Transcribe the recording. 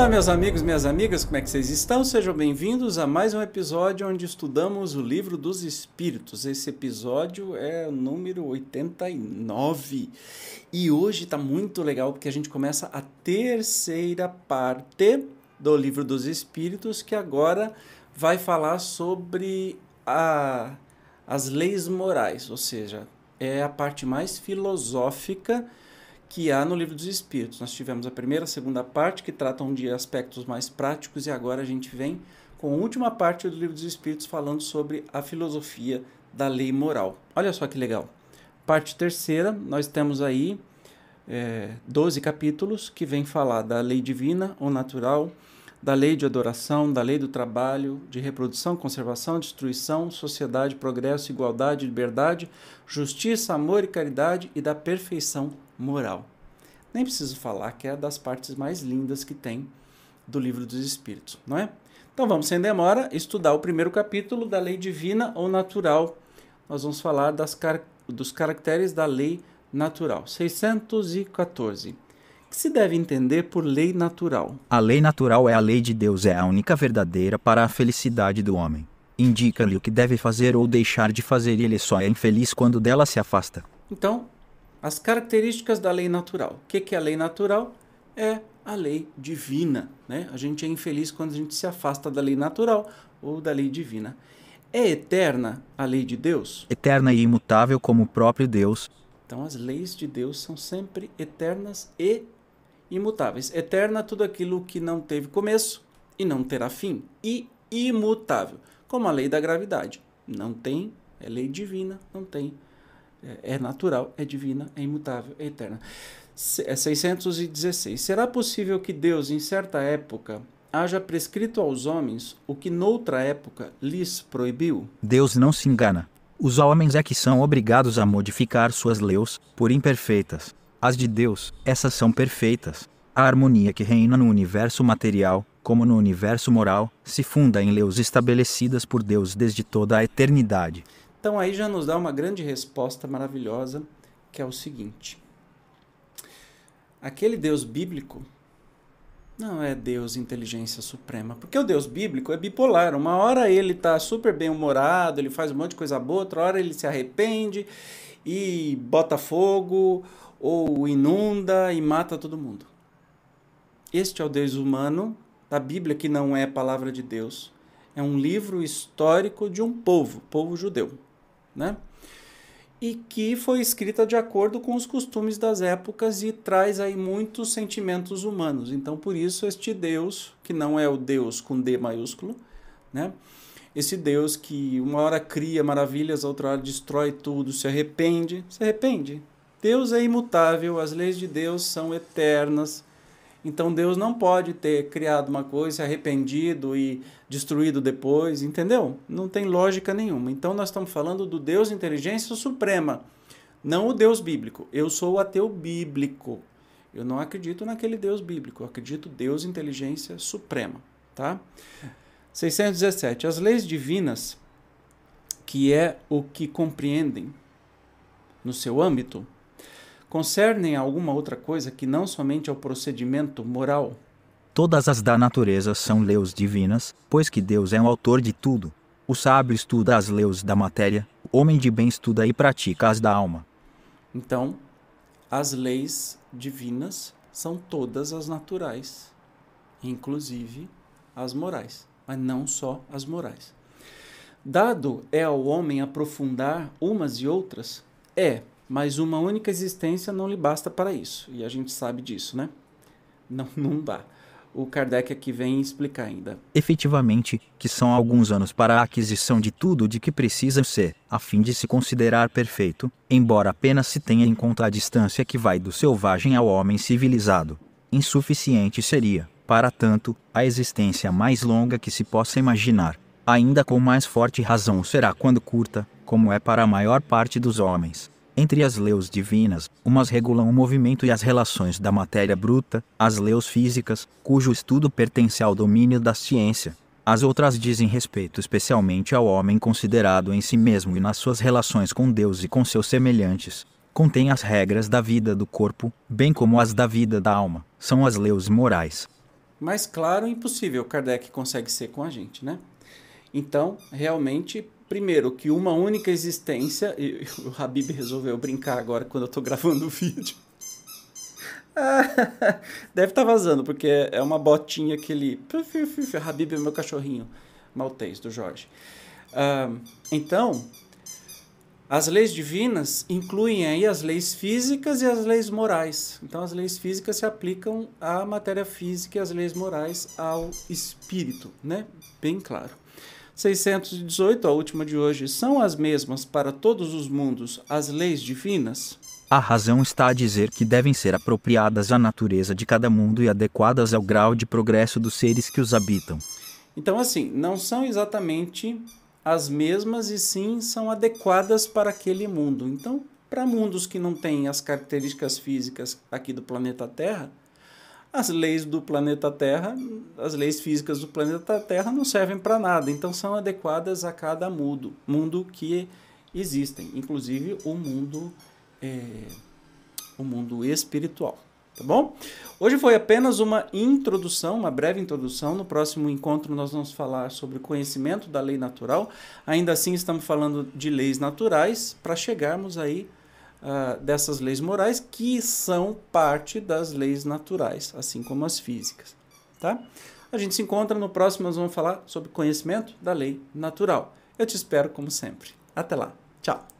Olá, meus amigos, minhas amigas, como é que vocês estão? Sejam bem-vindos a mais um episódio onde estudamos o livro dos Espíritos. Esse episódio é o número 89 e hoje está muito legal porque a gente começa a terceira parte do livro dos Espíritos que agora vai falar sobre a, as leis morais, ou seja, é a parte mais filosófica que há no Livro dos Espíritos. Nós tivemos a primeira e a segunda parte, que tratam de aspectos mais práticos, e agora a gente vem com a última parte do Livro dos Espíritos falando sobre a filosofia da lei moral. Olha só que legal. Parte terceira, nós temos aí é, 12 capítulos que vem falar da lei divina ou natural, da lei de adoração, da lei do trabalho, de reprodução, conservação, destruição, sociedade, progresso, igualdade, liberdade, justiça, amor e caridade e da perfeição moral. Nem preciso falar que é das partes mais lindas que tem do livro dos Espíritos, não é? Então vamos, sem demora, estudar o primeiro capítulo da lei divina ou natural. Nós vamos falar das car dos caracteres da lei natural. 614. O que se deve entender por lei natural? A lei natural é a lei de Deus, é a única verdadeira para a felicidade do homem. Indica-lhe o que deve fazer ou deixar de fazer e ele só é infeliz quando dela se afasta. Então, as características da lei natural. O que é a lei natural? É a lei divina. Né? A gente é infeliz quando a gente se afasta da lei natural ou da lei divina. É eterna a lei de Deus? Eterna e imutável como o próprio Deus. Então, as leis de Deus são sempre eternas e imutáveis. Eterna tudo aquilo que não teve começo e não terá fim. E imutável, como a lei da gravidade. Não tem, é lei divina, não tem é, é natural, é divina, é imutável, é eterna. É 616. Será possível que Deus, em certa época, haja prescrito aos homens o que noutra época lhes proibiu? Deus não se engana. Os homens é que são obrigados a modificar suas leis, por imperfeitas. As de Deus, essas são perfeitas. A harmonia que reina no universo material, como no universo moral, se funda em leis estabelecidas por Deus desde toda a eternidade. Então aí já nos dá uma grande resposta maravilhosa, que é o seguinte: aquele Deus bíblico não é Deus inteligência suprema, porque o Deus bíblico é bipolar. Uma hora ele está super bem humorado, ele faz um monte de coisa boa, outra hora ele se arrepende e bota fogo ou inunda e mata todo mundo. Este é o Deus humano da Bíblia que não é palavra de Deus. É um livro histórico de um povo, povo judeu né? E que foi escrita de acordo com os costumes das épocas e traz aí muitos sentimentos humanos. Então, por isso, este Deus, que não é o Deus com D maiúsculo, né? Esse Deus que uma hora cria maravilhas, outra hora destrói tudo, se arrepende, se arrepende. Deus é imutável, as leis de Deus são eternas, então Deus não pode ter criado uma coisa, se arrependido e destruído depois, entendeu? Não tem lógica nenhuma. Então nós estamos falando do Deus inteligência suprema, não o Deus bíblico. Eu sou o ateu bíblico. Eu não acredito naquele Deus bíblico, eu acredito Deus inteligência suprema, tá? 617. As leis divinas, que é o que compreendem no seu âmbito, concernem a alguma outra coisa que não somente ao procedimento moral? Todas as da natureza são leis divinas, pois que Deus é o autor de tudo. O sábio estuda as leis da matéria, o homem de bem estuda e pratica as da alma. Então, as leis divinas são todas as naturais, inclusive as morais, mas não só as morais. Dado é ao homem aprofundar umas e outras? É, mas uma única existência não lhe basta para isso. E a gente sabe disso, né? Não, não dá. o Kardec aqui vem explicar ainda. Efetivamente, que são alguns anos para a aquisição de tudo de que precisa ser, a fim de se considerar perfeito, embora apenas se tenha em conta a distância que vai do selvagem ao homem civilizado. Insuficiente seria, para tanto, a existência mais longa que se possa imaginar. Ainda com mais forte razão será quando curta, como é para a maior parte dos homens. Entre as leis divinas, umas regulam o movimento e as relações da matéria bruta, as leis físicas, cujo estudo pertence ao domínio da ciência. As outras dizem respeito especialmente ao homem considerado em si mesmo e nas suas relações com Deus e com seus semelhantes. Contém as regras da vida do corpo, bem como as da vida da alma. São as leis morais. Mais claro, impossível Kardec consegue ser com a gente, né? Então, realmente, primeiro, que uma única existência. E o Habib resolveu brincar agora quando eu estou gravando o vídeo. Deve estar tá vazando, porque é uma botinha que ele. Habib é meu cachorrinho maltês do Jorge. Uh, então, as leis divinas incluem aí as leis físicas e as leis morais. Então, as leis físicas se aplicam à matéria física e as leis morais ao espírito, né? Bem claro. 618, a última de hoje, são as mesmas para todos os mundos as leis divinas? A razão está a dizer que devem ser apropriadas à natureza de cada mundo e adequadas ao grau de progresso dos seres que os habitam. Então, assim, não são exatamente as mesmas e sim são adequadas para aquele mundo. Então, para mundos que não têm as características físicas aqui do planeta Terra, as leis do planeta Terra, as leis físicas do planeta Terra não servem para nada, então são adequadas a cada mundo, mundo que existem, inclusive o mundo, é, o mundo espiritual. Tá bom? Hoje foi apenas uma introdução, uma breve introdução. No próximo encontro nós vamos falar sobre conhecimento da lei natural. Ainda assim estamos falando de leis naturais para chegarmos aí uh, dessas leis morais que são parte das leis naturais, assim como as físicas. Tá? A gente se encontra no próximo, nós vamos falar sobre conhecimento da lei natural. Eu te espero como sempre. Até lá. Tchau.